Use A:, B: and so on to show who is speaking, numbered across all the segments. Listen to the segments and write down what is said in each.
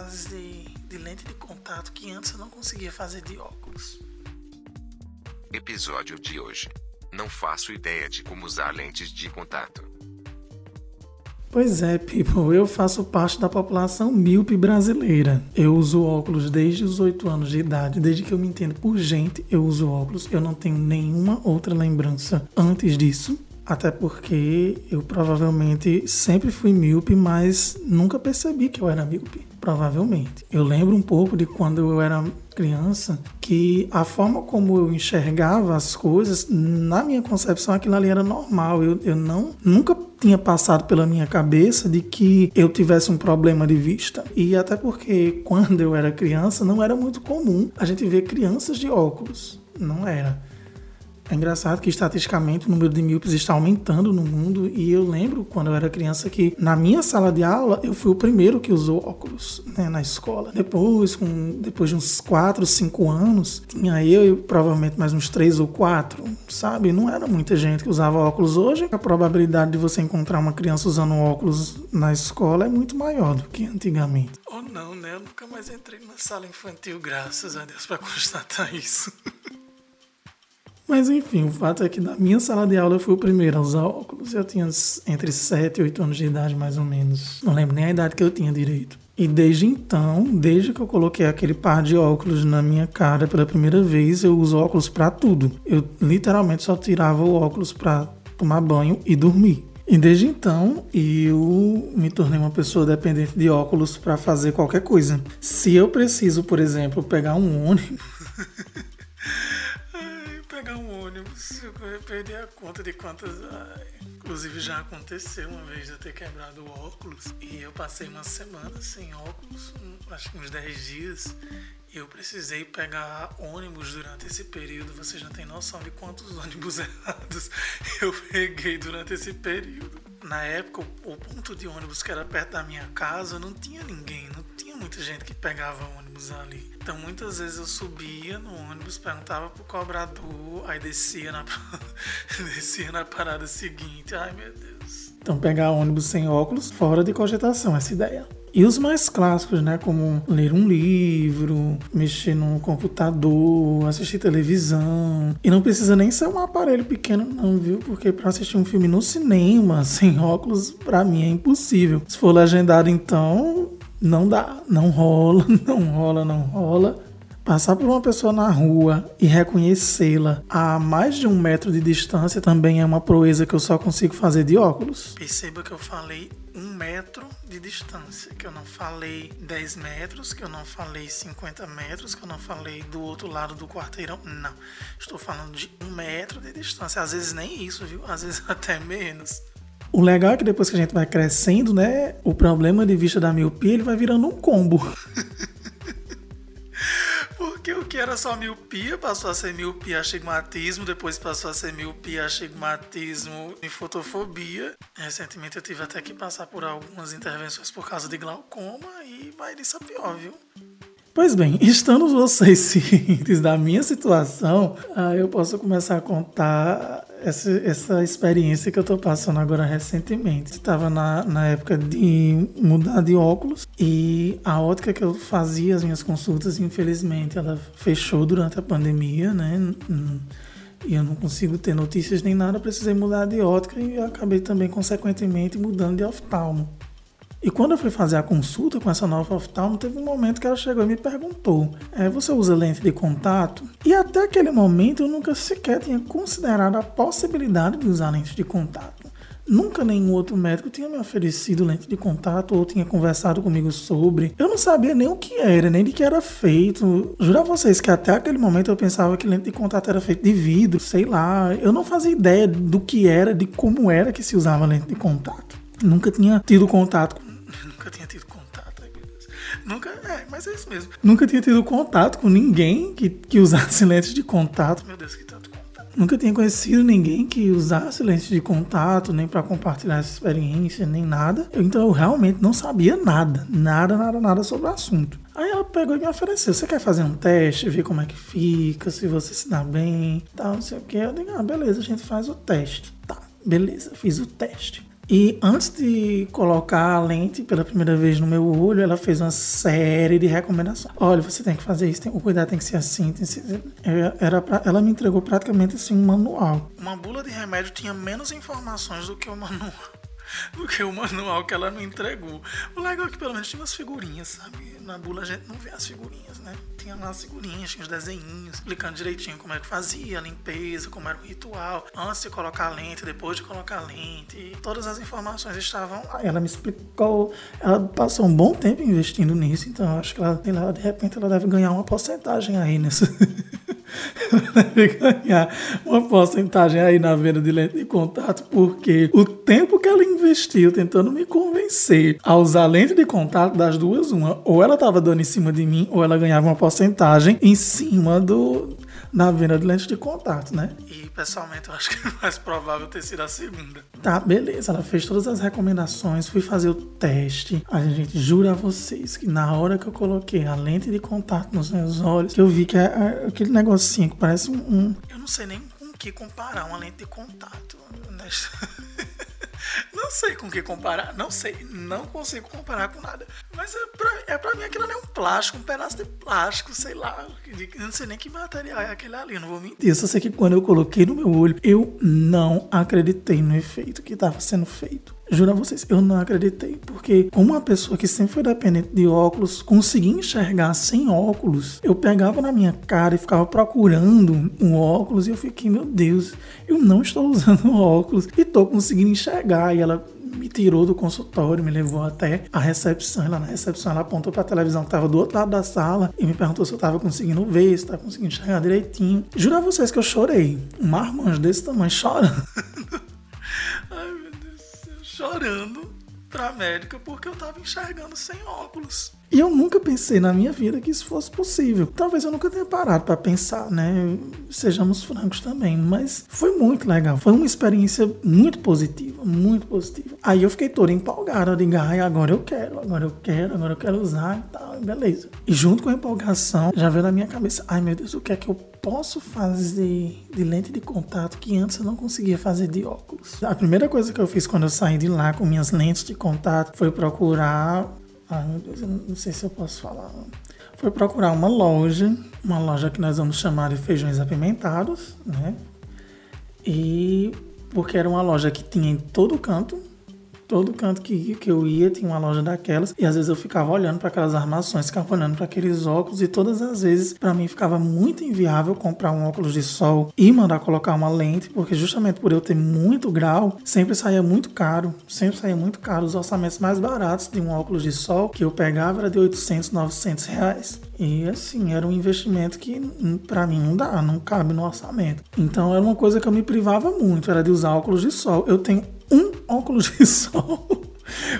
A: fazer de lente de contato que antes eu não conseguia fazer de óculos.
B: Episódio de hoje. Não faço ideia de como usar lentes de contato.
A: Pois é, people, eu faço parte da população míope brasileira. Eu uso óculos desde os 8 anos de idade, desde que eu me entendo por gente, eu uso óculos. Eu não tenho nenhuma outra lembrança antes disso. Até porque eu provavelmente sempre fui míope, mas nunca percebi que eu era míope. Provavelmente. Eu lembro um pouco de quando eu era criança que a forma como eu enxergava as coisas, na minha concepção, aquilo ali era normal. Eu, eu não nunca tinha passado pela minha cabeça de que eu tivesse um problema de vista. E até porque quando eu era criança não era muito comum a gente ver crianças de óculos. Não era. É engraçado que estatisticamente o número de míopes está aumentando no mundo e eu lembro quando eu era criança que na minha sala de aula eu fui o primeiro que usou óculos né, na escola. Depois, com, depois de uns 4, 5 anos, tinha eu e provavelmente mais uns 3 ou 4, sabe? Não era muita gente que usava óculos. Hoje a probabilidade de você encontrar uma criança usando óculos na escola é muito maior do que antigamente. Ou oh, não, né? Eu nunca mais entrei na sala infantil, graças a Deus, para constatar isso. Mas enfim, o fato é que na minha sala de aula eu fui o primeiro a usar óculos. Eu tinha entre 7 e 8 anos de idade, mais ou menos. Não lembro nem a idade que eu tinha direito. E desde então, desde que eu coloquei aquele par de óculos na minha cara pela primeira vez, eu uso óculos para tudo. Eu literalmente só tirava o óculos para tomar banho e dormir. E desde então eu me tornei uma pessoa dependente de óculos para fazer qualquer coisa. Se eu preciso, por exemplo, pegar um ônibus eu perdi a conta de quantas. inclusive já aconteceu uma vez eu ter quebrado o óculos e eu passei uma semana sem óculos, acho que uns 10 dias. E eu precisei pegar ônibus durante esse período. Vocês não têm noção de quantos ônibus errados eu peguei durante esse período. Na época, o ponto de ônibus que era perto da minha casa não tinha ninguém, não tinha muita gente que pegava ônibus ali. Então muitas vezes eu subia no ônibus, perguntava pro cobrador, aí descia na, descia na parada seguinte. Ai meu Deus. Então pegar ônibus sem óculos, fora de cogitação, essa ideia. E os mais clássicos, né? Como ler um livro, mexer no computador, assistir televisão. E não precisa nem ser um aparelho pequeno, não, viu? Porque para assistir um filme no cinema, sem óculos, para mim é impossível. Se for legendado, então, não dá, não rola, não rola, não rola. Passar por uma pessoa na rua e reconhecê-la a mais de um metro de distância também é uma proeza que eu só consigo fazer de óculos. Perceba que eu falei um metro de distância, que eu não falei 10 metros, que eu não falei 50 metros, que eu não falei do outro lado do quarteirão. Não. Estou falando de um metro de distância. Às vezes nem isso, viu? Às vezes até menos. O legal é que depois que a gente vai crescendo, né, o problema de vista da miopia ele vai virando um combo. Porque o que era só miopia passou a ser miopia astigmatismo, depois passou a ser miopia astigmatismo e fotofobia. Recentemente eu tive até que passar por algumas intervenções por causa de glaucoma e vai disso a pior, viu? Pois bem, estando vocês cientes da minha situação, eu posso começar a contar essa, essa experiência que eu tô passando agora recentemente. Estava na, na época de mudar de óculos e a ótica que eu fazia as minhas consultas, infelizmente, ela fechou durante a pandemia, né? E eu não consigo ter notícias nem nada, precisei mudar de ótica e acabei também, consequentemente, mudando de oftalmo. E quando eu fui fazer a consulta com essa nova oftalmo, teve um momento que ela chegou e me perguntou: é, Você usa lente de contato? E até aquele momento eu nunca sequer tinha considerado a possibilidade de usar lente de contato. Nunca nenhum outro médico tinha me oferecido lente de contato ou tinha conversado comigo sobre. Eu não sabia nem o que era, nem de que era feito. Juro a vocês que até aquele momento eu pensava que lente de contato era feito de vidro, sei lá. Eu não fazia ideia do que era, de como era que se usava lente de contato. Nunca tinha tido contato com Nunca tinha tido contato. Nunca, é, mas é isso mesmo. Nunca tinha tido contato com ninguém que, que usasse lentes de contato. Meu Deus, que tanto contato. Nunca tinha conhecido ninguém que usasse lentes de contato, nem para compartilhar essa experiência, nem nada. Eu, então eu realmente não sabia nada, nada, nada, nada sobre o assunto. Aí ela pegou e me ofereceu: Você quer fazer um teste, ver como é que fica, se você se dá bem, tal, não sei o que. Eu digo: Ah, beleza, a gente faz o teste. Tá, beleza, fiz o teste. E antes de colocar a lente pela primeira vez no meu olho, ela fez uma série de recomendações. Olha, você tem que fazer isso, tem, o cuidado tem que ser assim. Que ser, é, era pra, ela me entregou praticamente assim um manual. Uma bula de remédio tinha menos informações do que o manual do que o manual que ela me entregou. O legal é que pelo menos tinha umas figurinhas, sabe? Na bula a gente não vê as figurinhas, né? Tinha lá as figurinhas, tinha os desenhinhos, explicando direitinho como é que fazia a limpeza, como era o ritual, antes de colocar a lente, depois de colocar a lente. Todas as informações estavam lá. Ela me explicou, ela passou um bom tempo investindo nisso, então acho que ela, ela de repente ela deve ganhar uma porcentagem aí nessa. ganhar uma porcentagem aí na venda de lente de contato, porque o tempo que ela investiu tentando me convencer a usar lente de contato das duas, uma, ou ela estava dando em cima de mim, ou ela ganhava uma porcentagem em cima do na venda de lentes de contato, né? E pessoalmente eu acho que é mais provável ter sido a segunda. Tá, beleza. Ela fez todas as recomendações, fui fazer o teste. A gente jura a vocês que na hora que eu coloquei a lente de contato nos meus olhos, que eu vi que é, é aquele negocinho que parece um, um. Eu não sei nem com o que comparar uma lente de contato. Né? Não sei com o que comparar, não sei, não consigo comparar com nada. Mas é pra, é pra mim aquilo ali é um plástico, um pedaço de plástico, sei lá. Não sei nem que material é aquele ali, não vou mentir. Só sei que quando eu coloquei no meu olho, eu não acreditei no efeito que estava sendo feito. Juro a vocês, eu não acreditei. Porque, como uma pessoa que sempre foi dependente de óculos, conseguia enxergar sem óculos, eu pegava na minha cara e ficava procurando um óculos e eu fiquei, meu Deus, eu não estou usando óculos e estou conseguindo enxergar. E ela me tirou do consultório, me levou até a recepção. Lá na recepção, ela apontou para a televisão que estava do outro lado da sala e me perguntou se eu estava conseguindo ver, se estava conseguindo enxergar direitinho. Juro a vocês que eu chorei. Um marmanjo desse tamanho chorando. chorando pra médica porque eu tava enxergando sem óculos. E eu nunca pensei na minha vida que isso fosse possível. Talvez eu nunca tenha parado para pensar, né? Sejamos francos também, mas foi muito legal. Foi uma experiência muito positiva, muito positiva. Aí eu fiquei toda empolgada, eu digo, ai, agora eu quero, agora eu quero, agora eu quero usar e tal, beleza. E junto com a empolgação, já veio na minha cabeça, ai meu Deus, o que é que eu posso fazer de lente de contato que antes eu não conseguia fazer de óculos? A primeira coisa que eu fiz quando eu saí de lá com minhas lentes de contato foi procurar Ai meu Deus, eu não sei se eu posso falar. Foi procurar uma loja, uma loja que nós vamos chamar de feijões apimentados, né? E porque era uma loja que tinha em todo canto, todo canto que, que eu ia tinha uma loja daquelas e às vezes eu ficava olhando para aquelas armações, ficava olhando para aqueles óculos e todas as vezes para mim ficava muito inviável comprar um óculos de sol e mandar colocar uma lente, porque justamente por eu ter muito grau, sempre saía muito caro, sempre saía muito caro. Os orçamentos mais baratos de um óculos de sol que eu pegava era de 800, 900 reais. E assim, era um investimento que para mim não dá, não cabe no orçamento. Então era uma coisa que eu me privava muito, era de usar óculos de sol. Eu tenho um óculos de sol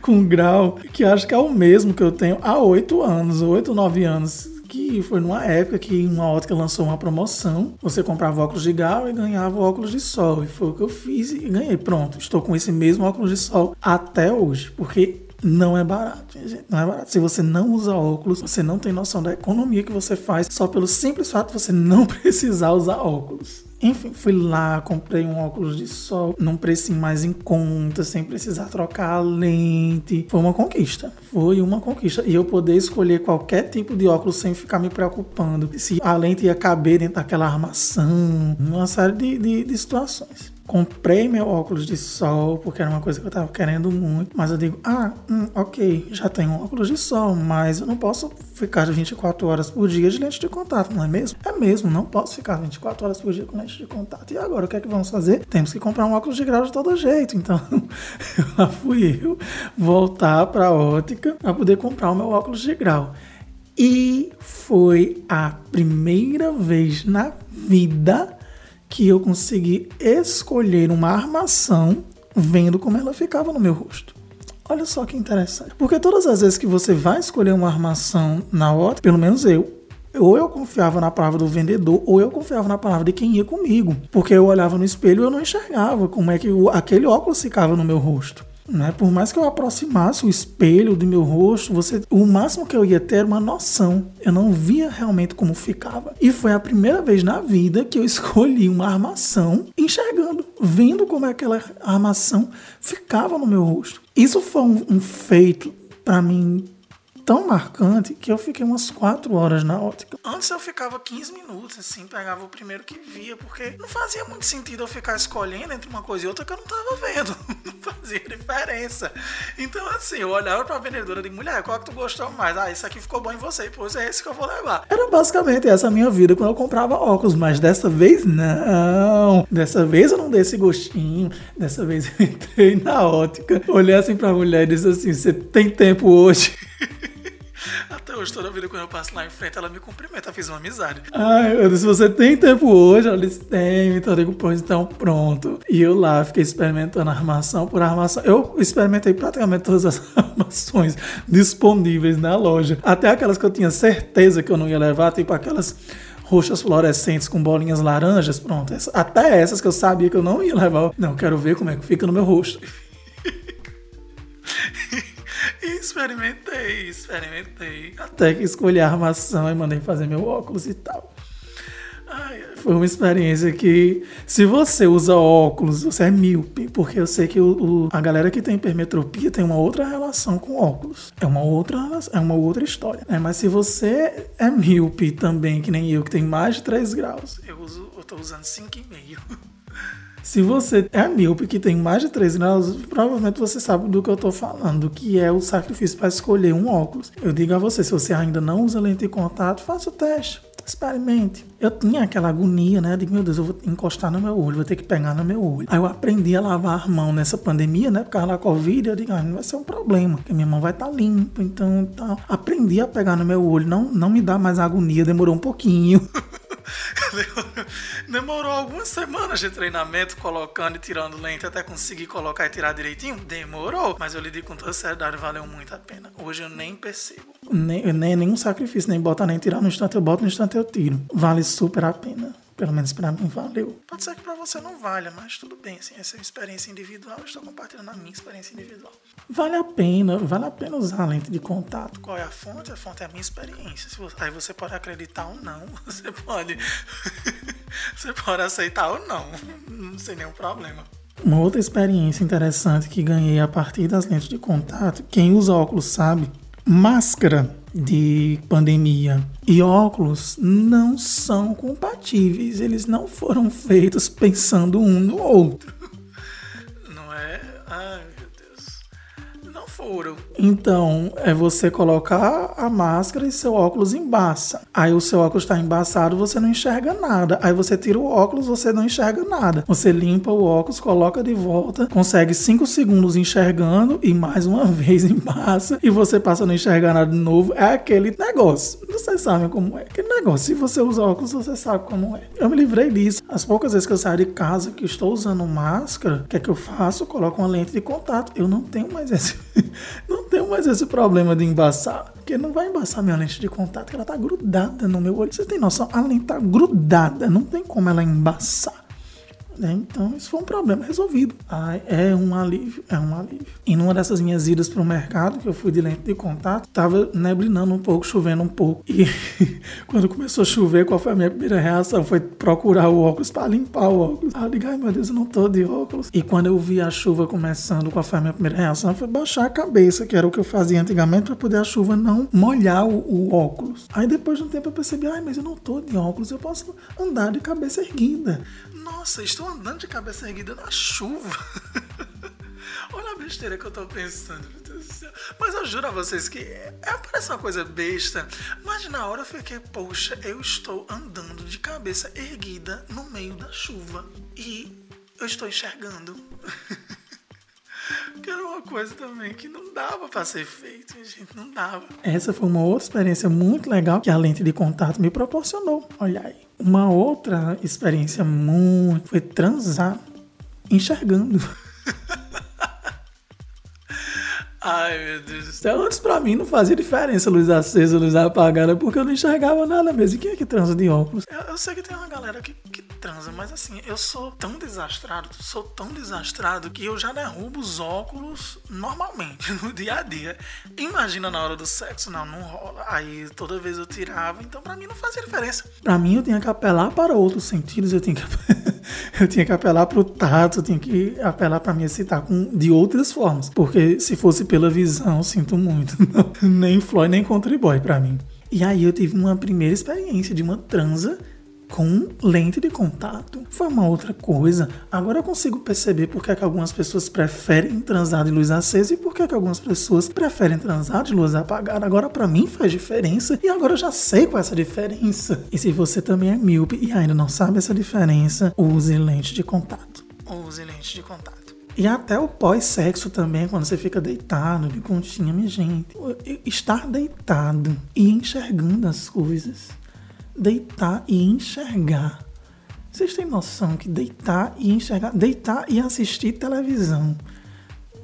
A: com grau que acho que é o mesmo que eu tenho há oito anos, oito, nove anos. Que foi numa época que uma ótica lançou uma promoção. Você comprava óculos de grau e ganhava óculos de sol. E foi o que eu fiz e ganhei. Pronto, estou com esse mesmo óculos de sol até hoje. Porque não é barato, gente. Não é barato. Se você não usa óculos, você não tem noção da economia que você faz só pelo simples fato de você não precisar usar óculos. Enfim, fui lá, comprei um óculos de sol num preço mais em conta, sem precisar trocar a lente. Foi uma conquista. Foi uma conquista. E eu poder escolher qualquer tipo de óculos sem ficar me preocupando se a lente ia caber dentro daquela armação. Uma série de, de, de situações. Comprei meu óculos de sol, porque era uma coisa que eu tava querendo muito. Mas eu digo, ah, hum, ok, já tenho um óculos de sol, mas eu não posso ficar 24 horas por dia de lente de contato, não é mesmo? É mesmo, não posso ficar 24 horas por dia com lente de contato. E agora, o que é que vamos fazer? Temos que comprar um óculos de grau de todo jeito. Então, lá fui eu voltar pra ótica para poder comprar o meu óculos de grau. E foi a primeira vez na vida que eu consegui escolher uma armação vendo como ela ficava no meu rosto. Olha só que interessante. Porque todas as vezes que você vai escolher uma armação na ótica, pelo menos eu, ou eu confiava na palavra do vendedor, ou eu confiava na palavra de quem ia comigo. Porque eu olhava no espelho e eu não enxergava como é que o, aquele óculos ficava no meu rosto. Né? Por mais que eu aproximasse o espelho do meu rosto, você, o máximo que eu ia ter era uma noção. Eu não via realmente como ficava. E foi a primeira vez na vida que eu escolhi uma armação enxergando, vendo como aquela armação ficava no meu rosto. Isso foi um, um feito para mim tão marcante que eu fiquei umas 4 horas na ótica. Antes eu ficava 15 minutos, assim, pegava o primeiro que via, porque não fazia muito sentido eu ficar escolhendo entre uma coisa e outra que eu não tava vendo. Fazia diferença. Então, assim, eu olhava pra vendedora de mulher, qual que tu gostou mais? Ah, esse aqui ficou bom em você, pois é esse que eu vou levar. Era basicamente essa minha vida quando eu comprava óculos, mas dessa vez não. Dessa vez eu não dei esse gostinho. Dessa vez eu entrei na ótica, olhei assim pra mulher e disse assim: você tem tempo hoje? Hoje, toda vida quando eu passo lá em frente, ela me cumprimenta, fiz uma amizade. Ai, eu disse, você tem tempo hoje? Ela disse, tem. Então eu digo, pois então pronto. E eu lá fiquei experimentando armação por armação. Eu experimentei praticamente todas as armações disponíveis na loja. Até aquelas que eu tinha certeza que eu não ia levar, tipo aquelas roxas fluorescentes com bolinhas laranjas, pronto. Até essas que eu sabia que eu não ia levar. Não, quero ver como é que fica no meu rosto. Experimentei, experimentei. Até que escolhi a armação e mandei fazer meu óculos e tal. Ai, foi uma experiência que, se você usa óculos, você é míope, porque eu sei que o, o, a galera que tem hipermetropia tem uma outra relação com óculos. É uma outra, é uma outra história. Né? Mas se você é míope também, que nem eu, que tem mais de 3 graus, eu, uso, eu tô usando 5,5. Se você é míope que tem mais de 3 graus, provavelmente você sabe do que eu estou falando, que é o sacrifício para escolher um óculos. Eu digo a você, se você ainda não usa lente de contato, faça o teste experimente. Eu tinha aquela agonia, né? De meu Deus, eu vou encostar no meu olho, vou ter que pegar no meu olho. Aí eu aprendi a lavar a mão nessa pandemia, né? Por causa da Covid, eu digo, ah, não vai ser um problema, porque minha mão vai estar tá limpa, então tal. Aprendi a pegar no meu olho, não, não me dá mais agonia, demorou um pouquinho. Demorou algumas semanas de treinamento, colocando e tirando lente até conseguir colocar e tirar direitinho. Demorou, mas eu lhe digo com toda seriedade, valeu muito a pena. Hoje eu nem percebo. Nem, nem nenhum sacrifício, nem botar nem tirar no instante, eu boto no instante eu tiro. Vale super a pena. Pelo menos para mim valeu. Pode ser que para você não valha, mas tudo bem, assim, essa é experiência individual, eu estou compartilhando a minha experiência individual. Vale a pena, vale a pena usar a lente de contato. Qual é a fonte? A fonte é a minha experiência. Você, aí você pode acreditar ou não, você pode, você pode aceitar ou não, não sem nenhum problema. Uma outra experiência interessante que ganhei a partir das lentes de contato, quem usa óculos sabe, máscara de pandemia e óculos não são compatíveis, eles não foram feitos pensando um no outro. Foram. Então, é você colocar a máscara e seu óculos embaça. Aí o seu óculos está embaçado, você não enxerga nada. Aí você tira o óculos, você não enxerga nada. Você limpa o óculos, coloca de volta, consegue 5 segundos enxergando e mais uma vez embaça e você passa a não enxergar nada de novo. É aquele negócio. Vocês sabem como é. Aquele negócio. Se você usa óculos, você sabe como é. Eu me livrei disso. As poucas vezes que eu saio de casa que estou usando máscara, o que é que eu faço? Eu coloco uma lente de contato. Eu não tenho mais esse. não tenho mais esse problema de embaçar. Porque não vai embaçar minha lente de contato, ela tá grudada no meu olho. Você tem noção? A lente tá grudada, não tem como ela embaçar. Né? Então, isso foi um problema resolvido. É um alívio, é um alívio. E numa dessas minhas idas para o mercado, que eu fui de lente de contato, tava neblinando um pouco, chovendo um pouco. E quando começou a chover, qual foi a minha primeira reação? Foi procurar o óculos para limpar o óculos. Aí eu digo, ai meu Deus, eu não tô de óculos. E quando eu vi a chuva começando, qual foi a minha primeira reação? Foi baixar a cabeça, que era o que eu fazia antigamente para poder a chuva não molhar o, o, óculos. Aí depois de um tempo eu percebi, ai, mas eu não tô de óculos, eu posso andar de cabeça erguida. Nossa, estou andando de cabeça erguida na chuva. Olha a besteira que eu tô pensando, meu Deus do céu. Mas eu juro a vocês que é, parece uma coisa besta. Mas na hora eu fiquei, poxa, eu estou andando de cabeça erguida no meio da chuva. E eu estou enxergando. que era uma coisa também que não dava para ser feito, gente, não dava. Essa foi uma outra experiência muito legal que a lente de contato me proporcionou. Olha aí. Uma outra experiência muito foi transar enxergando. Ai, meu Deus do céu. Antes, pra mim, não fazia diferença luz acesa, luz apagada, porque eu não enxergava nada mesmo. E quem é que transa de óculos? Eu, eu sei que tem uma galera que, que transa, mas assim, eu sou tão desastrado, sou tão desastrado que eu já derrubo os óculos normalmente, no dia a dia. Imagina na hora do sexo, não, não rola. Aí toda vez eu tirava, então pra mim não fazia diferença. Pra mim eu tinha que apelar para outros sentidos, eu tinha que, eu tinha que apelar pro tato, eu tinha que apelar pra me excitar com, de outras formas. Porque se fosse pela visão, sinto muito. nem Floyd, nem Country Boy pra mim. E aí eu tive uma primeira experiência de uma transa com lente de contato. Foi uma outra coisa. Agora eu consigo perceber por que, é que algumas pessoas preferem transar de luz acesa e por que, é que algumas pessoas preferem transar de luz apagada. Agora para mim faz diferença e agora eu já sei qual é essa diferença. E se você também é míope e ainda não sabe essa diferença, use lente de contato. Use lente de contato. E até o pós-sexo também, quando você fica deitado de continha, minha gente. Estar deitado e enxergando as coisas deitar e enxergar. Vocês têm noção que deitar e enxergar, deitar e assistir televisão.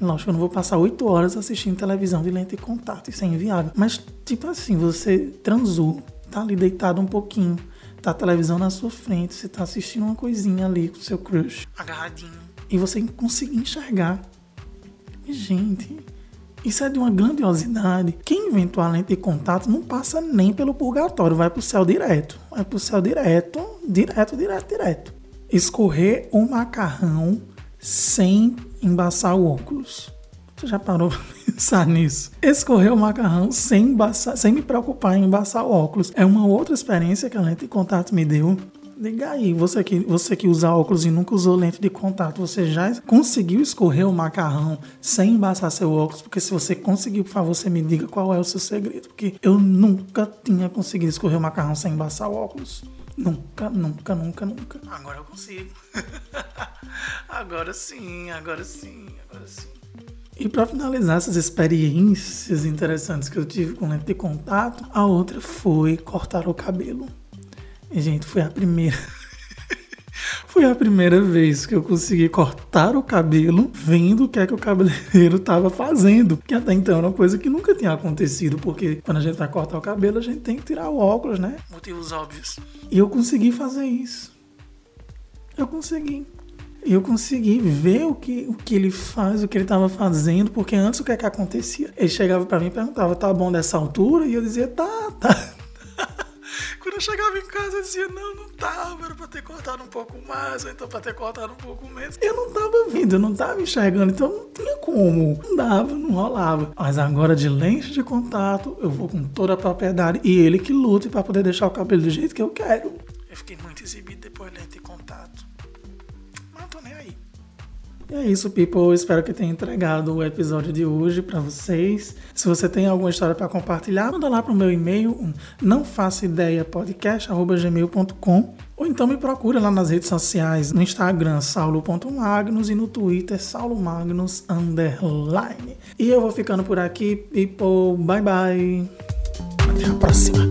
A: Lógico, eu não vou passar oito horas assistindo televisão de lente de contato, isso é inviável. Mas, tipo assim, você transou, tá ali deitado um pouquinho, tá a televisão na sua frente, você tá assistindo uma coisinha ali com seu crush, agarradinho, e você conseguir enxergar. Gente, isso é de uma grandiosidade. Quem inventou a lente de contato não passa nem pelo purgatório, vai pro céu direto. Vai pro céu direto, direto, direto, direto. Escorrer o macarrão sem embaçar o óculos. Você já parou pra pensar nisso? Escorrer o macarrão sem, embaçar, sem me preocupar em embaçar o óculos. É uma outra experiência que a lente de contato me deu Diga aí, você que, você que usa óculos e nunca usou lente de contato, você já conseguiu escorrer o macarrão sem embaçar seu óculos? Porque se você conseguiu, por favor, você me diga qual é o seu segredo. Porque eu nunca tinha conseguido escorrer o macarrão sem embaçar o óculos. Nunca, nunca, nunca, nunca. Agora eu consigo. agora sim, agora sim, agora sim. E para finalizar essas experiências interessantes que eu tive com lente de contato, a outra foi cortar o cabelo. E, gente, foi a primeira. foi a primeira vez que eu consegui cortar o cabelo vendo o que é que o cabeleireiro estava fazendo. Que até então era uma coisa que nunca tinha acontecido, porque quando a gente vai cortar o cabelo, a gente tem que tirar o óculos, né? Motivos óbvios. E eu consegui fazer isso. Eu consegui. Eu consegui ver o que, o que ele faz, o que ele estava fazendo, porque antes o que é que acontecia? Ele chegava para mim e perguntava: tá bom dessa altura? E eu dizia: tá, tá. Eu chegava em casa, eu dizia, não, não tava, era pra ter cortado um pouco mais, ou então pra ter cortado um pouco menos. Eu não tava vindo, eu não tava enxergando, então não tinha como. Não dava, não rolava. Mas agora, de lente de contato, eu vou com toda a propriedade e ele que lute para poder deixar o cabelo do jeito que eu quero. Eu fiquei muito exibido depois de lente de contato. Mas não tô nem aí. E é isso, people. Espero que tenha entregado o episódio de hoje para vocês. Se você tem alguma história para compartilhar, manda lá pro meu e-mail, não faço ideia podcast@gmail.com ou então me procura lá nas redes sociais, no Instagram saulo.magnus e no Twitter saulomagnus underline. E eu vou ficando por aqui, people. Bye bye. Até a próxima.